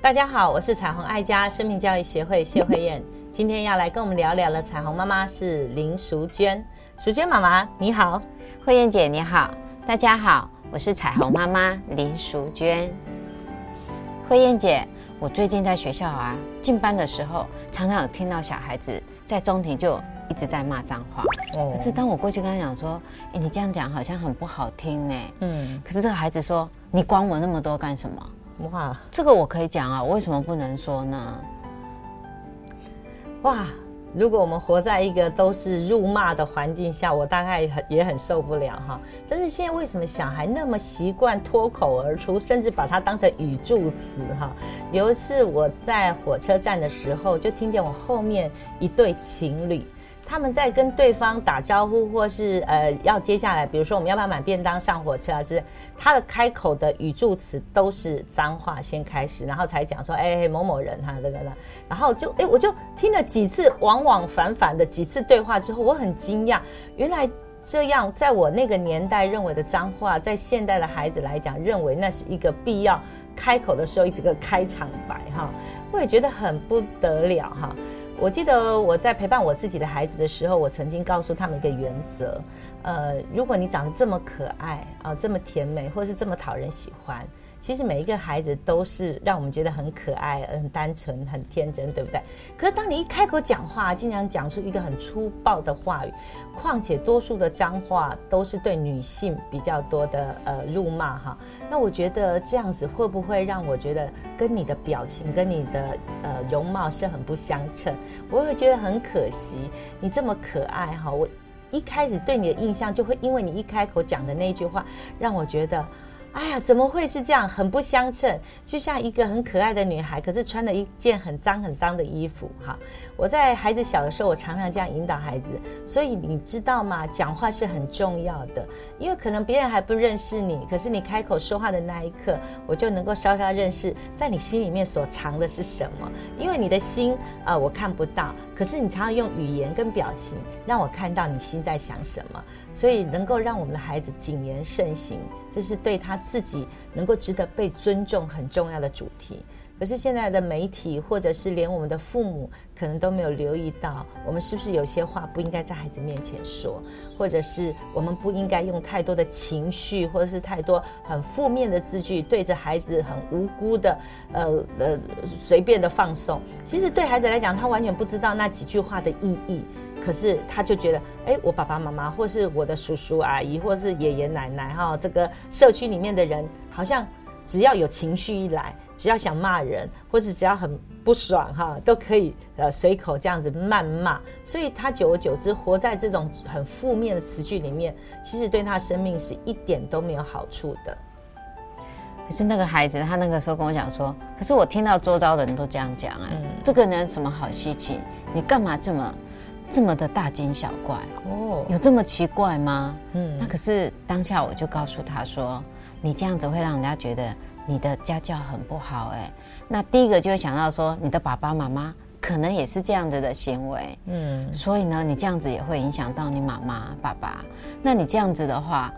大家好，我是彩虹爱家生命教育协会谢慧燕，今天要来跟我们聊聊的彩虹妈妈是林淑娟。淑娟妈妈你好，慧燕姐你好，大家好，我是彩虹妈妈林淑娟。慧燕姐，我最近在学校啊进班的时候，常常有听到小孩子在中庭就一直在骂脏话。可是当我过去跟他讲说，哎，你这样讲好像很不好听呢。嗯。可是这个孩子说，你管我那么多干什么？哇，这个我可以讲啊，我为什么不能说呢？哇，如果我们活在一个都是辱骂的环境下，我大概很也很受不了哈。但是现在为什么小孩那么习惯脱口而出，甚至把它当成语助词哈？有一次我在火车站的时候，就听见我后面一对情侣。他们在跟对方打招呼，或是呃要接下来，比如说我们要不要买便当上火车啊？就是他的开口的语助词都是脏话先开始，然后才讲说哎某某人哈这个的，然后就哎我就听了几次往往反反的几次对话之后，我很惊讶，原来这样在我那个年代认为的脏话，在现代的孩子来讲，认为那是一个必要开口的时候一个开场白哈，我也觉得很不得了哈。我记得我在陪伴我自己的孩子的时候，我曾经告诉他们一个原则，呃，如果你长得这么可爱啊，这么甜美，或是这么讨人喜欢。其实每一个孩子都是让我们觉得很可爱、很单纯、很天真，对不对？可是当你一开口讲话，经常讲出一个很粗暴的话语，况且多数的脏话都是对女性比较多的呃辱骂哈。那我觉得这样子会不会让我觉得跟你的表情、跟你的呃容貌是很不相称？我会觉得很可惜。你这么可爱哈，我一开始对你的印象就会因为你一开口讲的那句话，让我觉得。哎呀，怎么会是这样？很不相称，就像一个很可爱的女孩，可是穿了一件很脏很脏的衣服。哈，我在孩子小的时候，我常常这样引导孩子。所以你知道吗？讲话是很重要的，因为可能别人还不认识你，可是你开口说话的那一刻，我就能够稍稍认识在你心里面所藏的是什么。因为你的心啊，我看不到，可是你常常用语言跟表情让我看到你心在想什么。所以能够让我们的孩子谨言慎行，这是对他自己能够值得被尊重很重要的主题。可是现在的媒体，或者是连我们的父母，可能都没有留意到，我们是不是有些话不应该在孩子面前说，或者是我们不应该用太多的情绪，或者是太多很负面的字句对着孩子很无辜的，呃呃随便的放送。其实对孩子来讲，他完全不知道那几句话的意义。可是他就觉得，哎，我爸爸妈妈，或是我的叔叔阿姨，或是爷爷奶奶，哈，这个社区里面的人，好像只要有情绪一来，只要想骂人，或是只要很不爽，哈，都可以呃随口这样子谩骂。所以他久而久之活在这种很负面的词句里面，其实对他生命是一点都没有好处的。可是那个孩子，他那个时候跟我讲说，可是我听到周遭的人都这样讲，哎，这个人什么好稀奇？你干嘛这么？这么的大惊小怪哦，有这么奇怪吗？嗯，那可是当下我就告诉他说，你这样子会让人家觉得你的家教很不好哎。那第一个就会想到说，你的爸爸妈妈可能也是这样子的行为，嗯，所以呢，你这样子也会影响到你妈妈、爸爸。那你这样子的话，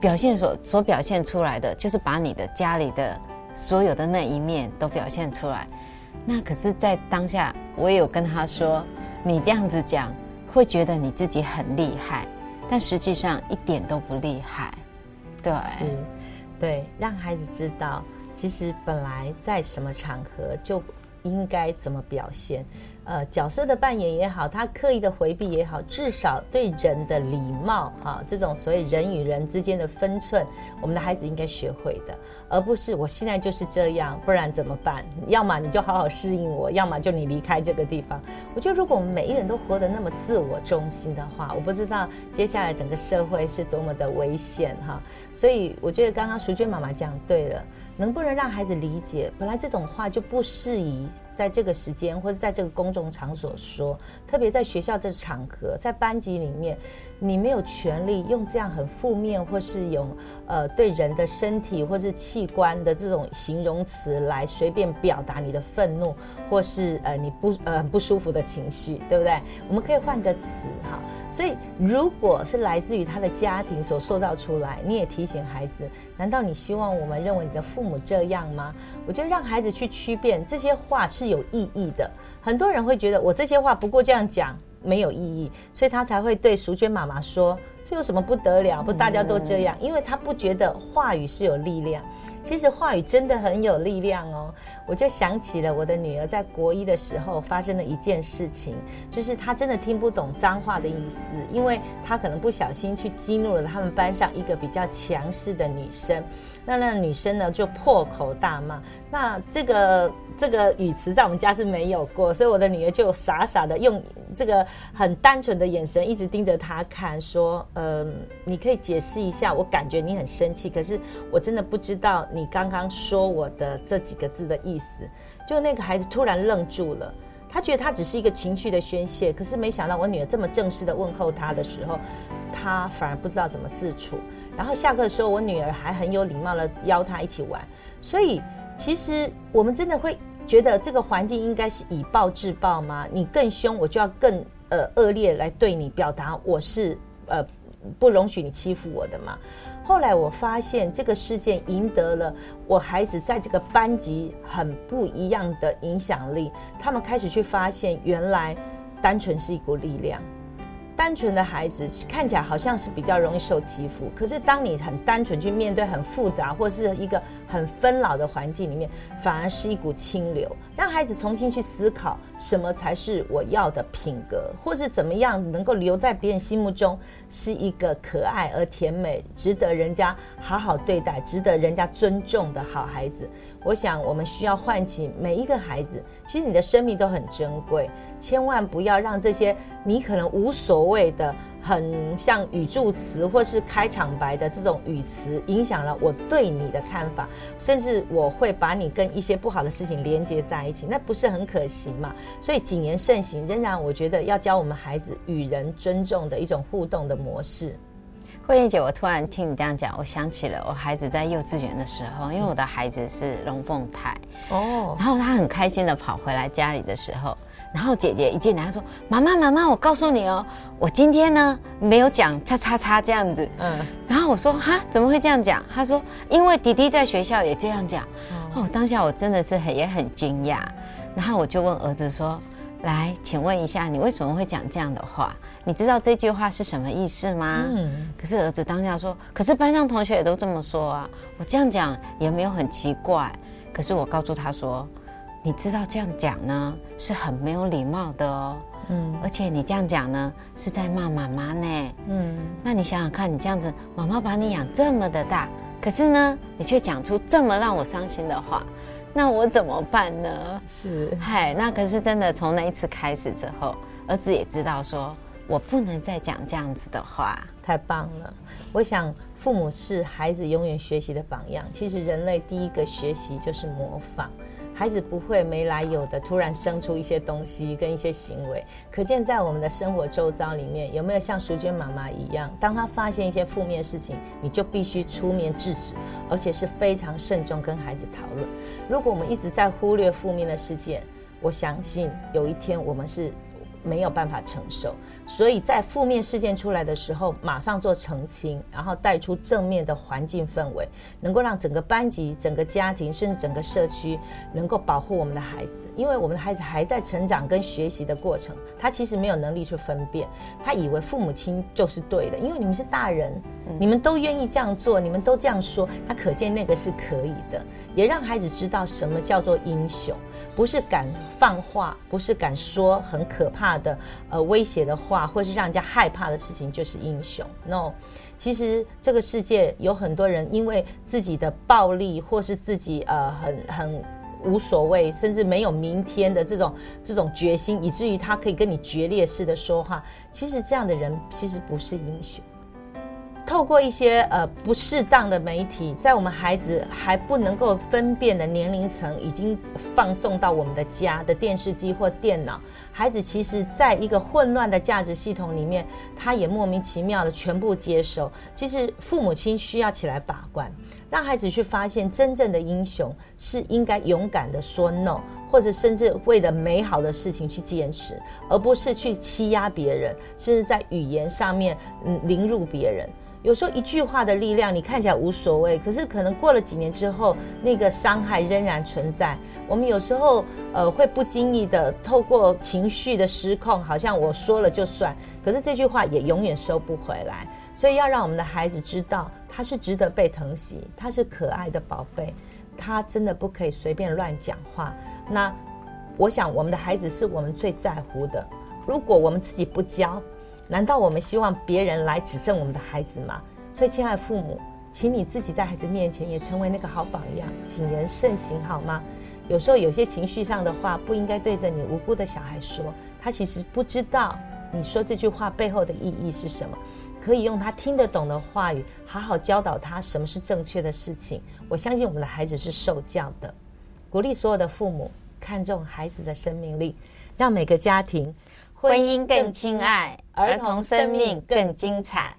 表现所所表现出来的，就是把你的家里的所有的那一面都表现出来。那可是，在当下，我也有跟他说。你这样子讲，会觉得你自己很厉害，但实际上一点都不厉害。对，对，让孩子知道，其实本来在什么场合就应该怎么表现。呃，角色的扮演也好，他刻意的回避也好，至少对人的礼貌哈，这种所谓人与人之间的分寸，我们的孩子应该学会的，而不是我现在就是这样，不然怎么办？要么你就好好适应我，要么就你离开这个地方。我觉得如果我们每一个人都活得那么自我中心的话，我不知道接下来整个社会是多么的危险哈。所以我觉得刚刚淑娟妈妈讲对了，能不能让孩子理解，本来这种话就不适宜。在这个时间或者在这个公众场所说，特别在学校这场合，在班级里面，你没有权利用这样很负面或是有呃对人的身体或是器官的这种形容词来随便表达你的愤怒或是呃你不呃不舒服的情绪，对不对？我们可以换个词哈。所以，如果是来自于他的家庭所塑造出来，你也提醒孩子：难道你希望我们认为你的父母这样吗？我觉得让孩子去区辨这些话是有意义的。很多人会觉得我这些话不过这样讲没有意义，所以他才会对淑娟妈妈说：“这有什么不得了？不大家都这样？”因为他不觉得话语是有力量。其实话语真的很有力量哦，我就想起了我的女儿在国一的时候发生了一件事情，就是她真的听不懂脏话的意思，因为她可能不小心去激怒了他们班上一个比较强势的女生。那那女生呢就破口大骂，那这个这个语词在我们家是没有过，所以我的女儿就傻傻的用这个很单纯的眼神一直盯着他看，说：“嗯，你可以解释一下，我感觉你很生气，可是我真的不知道你刚刚说我的这几个字的意思。”就那个孩子突然愣住了，他觉得他只是一个情绪的宣泄，可是没想到我女儿这么正式的问候他的时候，他反而不知道怎么自处。然后下课的时候，我女儿还很有礼貌的邀他一起玩。所以，其实我们真的会觉得这个环境应该是以暴制暴吗？你更凶，我就要更呃恶劣来对你表达我是呃不容许你欺负我的嘛？后来我发现这个事件赢得了我孩子在这个班级很不一样的影响力。他们开始去发现，原来单纯是一股力量。单纯的孩子看起来好像是比较容易受欺负，可是当你很单纯去面对很复杂或是一个很纷扰的环境里面，反而是一股清流，让孩子重新去思考什么才是我要的品格，或是怎么样能够留在别人心目中是一个可爱而甜美、值得人家好好对待、值得人家尊重的好孩子。我想我们需要唤起每一个孩子，其实你的生命都很珍贵，千万不要让这些你可能无所谓的、很像语助词或是开场白的这种语词，影响了我对你的看法，甚至我会把你跟一些不好的事情连接在一起，那不是很可惜嘛？所以谨言慎行，仍然我觉得要教我们孩子与人尊重的一种互动的模式。慧燕姐，我突然听你这样讲，我想起了我孩子在幼稚园的时候，因为我的孩子是龙凤胎哦，然后他很开心的跑回来家里的时候，然后姐姐一进来，她说：“妈妈，妈妈，我告诉你哦，我今天呢没有讲叉叉叉这样子。”嗯，然后我说：“哈，怎么会这样讲？”她说：“因为弟弟在学校也这样讲。”哦，当下我真的是很也很惊讶，然后我就问儿子说：“来，请问一下，你为什么会讲这样的话？”你知道这句话是什么意思吗？嗯，可是儿子当下说，可是班上同学也都这么说啊，我这样讲也没有很奇怪。可是我告诉他说，你知道这样讲呢是很没有礼貌的哦。嗯，而且你这样讲呢是在骂妈妈呢。嗯，那你想想看，你这样子，妈妈把你养这么的大，可是呢，你却讲出这么让我伤心的话，那我怎么办呢？是，嗨，那可是真的，从那一次开始之后，儿子也知道说。我不能再讲这样子的话，太棒了！我想，父母是孩子永远学习的榜样。其实，人类第一个学习就是模仿，孩子不会没来由的突然生出一些东西跟一些行为。可见，在我们的生活周遭里面，有没有像淑娟妈妈一样，当他发现一些负面事情，你就必须出面制止，而且是非常慎重跟孩子讨论。如果我们一直在忽略负面的事件，我相信有一天我们是。没有办法承受，所以在负面事件出来的时候，马上做澄清，然后带出正面的环境氛围，能够让整个班级、整个家庭，甚至整个社区，能够保护我们的孩子。因为我们的孩子还在成长跟学习的过程，他其实没有能力去分辨，他以为父母亲就是对的，因为你们是大人，你们都愿意这样做，你们都这样说，他可见那个是可以的。也让孩子知道什么叫做英雄，不是敢放话，不是敢说很可怕的呃威胁的话，或是让人家害怕的事情就是英雄。No，其实这个世界有很多人因为自己的暴力，或是自己呃很很无所谓，甚至没有明天的这种这种决心，以至于他可以跟你决裂式的说话。其实这样的人其实不是英雄。透过一些呃不适当的媒体，在我们孩子还不能够分辨的年龄层，已经放送到我们的家的电视机或电脑。孩子其实在一个混乱的价值系统里面，他也莫名其妙的全部接受。其实父母亲需要起来把关。让孩子去发现真正的英雄是应该勇敢的说 no，或者甚至为了美好的事情去坚持，而不是去欺压别人，甚至在语言上面嗯凌辱别人。有时候一句话的力量，你看起来无所谓，可是可能过了几年之后，那个伤害仍然存在。我们有时候呃会不经意的透过情绪的失控，好像我说了就算，可是这句话也永远收不回来。所以要让我们的孩子知道，他是值得被疼惜，他是可爱的宝贝，他真的不可以随便乱讲话。那我想，我们的孩子是我们最在乎的。如果我们自己不教，难道我们希望别人来指正我们的孩子吗？所以，亲爱的父母，请你自己在孩子面前也成为那个好榜样，谨言慎行，好吗？有时候有些情绪上的话，不应该对着你无辜的小孩说，他其实不知道你说这句话背后的意义是什么。可以用他听得懂的话语，好好教导他什么是正确的事情。我相信我们的孩子是受教的，鼓励所有的父母看重孩子的生命力，让每个家庭。婚姻更亲爱，儿童生命更精彩。